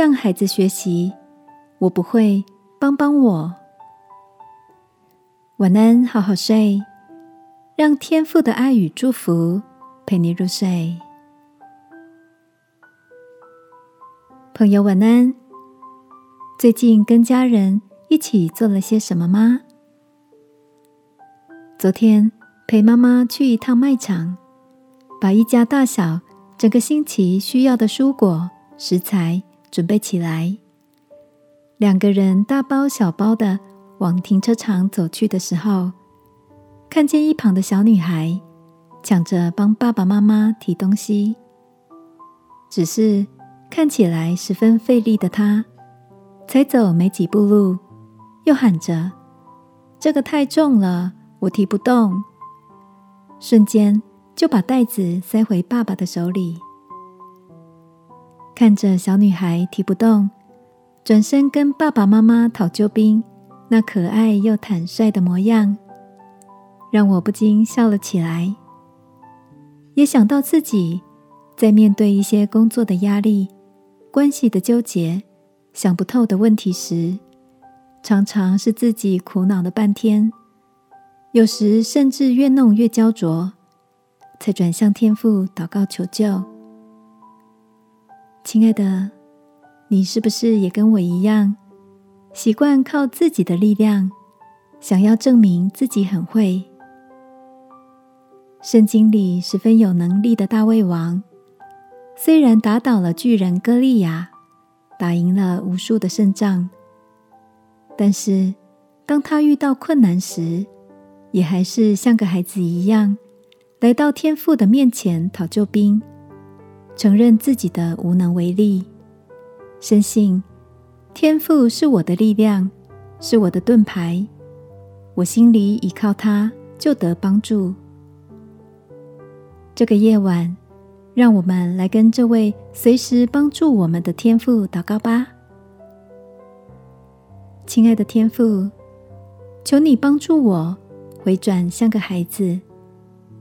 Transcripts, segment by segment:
向孩子学习，我不会，帮帮我。晚安，好好睡，让天父的爱与祝福陪你入睡。朋友，晚安。最近跟家人一起做了些什么吗？昨天陪妈妈去一趟卖场，把一家大小整个星期需要的蔬果食材准备起来。两个人大包小包的往停车场走去的时候，看见一旁的小女孩抢着帮爸爸妈妈提东西，只是看起来十分费力的她，才走没几步路，又喊着：“这个太重了。”我提不动，瞬间就把袋子塞回爸爸的手里。看着小女孩提不动，转身跟爸爸妈妈讨救兵，那可爱又坦率的模样，让我不禁笑了起来。也想到自己在面对一些工作的压力、关系的纠结、想不透的问题时，常常是自己苦恼了半天。有时甚至越弄越焦灼，才转向天父祷告求救。亲爱的，你是不是也跟我一样，习惯靠自己的力量，想要证明自己很会？圣经里十分有能力的大卫王，虽然打倒了巨人歌利亚，打赢了无数的胜仗，但是当他遇到困难时，也还是像个孩子一样，来到天父的面前讨救兵，承认自己的无能为力，深信天赋是我的力量，是我的盾牌，我心里依靠他就得帮助。这个夜晚，让我们来跟这位随时帮助我们的天赋祷告吧，亲爱的天赋，求你帮助我。回转像个孩子，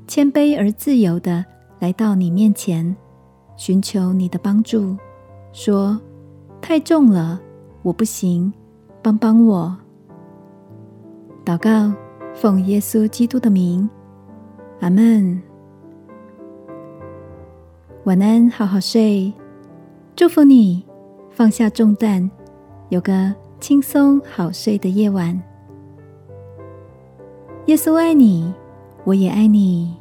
谦卑而自由的来到你面前，寻求你的帮助，说：“太重了，我不行，帮帮我。”祷告，奉耶稣基督的名，阿门。晚安，好好睡，祝福你放下重担，有个轻松好睡的夜晚。耶稣爱你，我也爱你。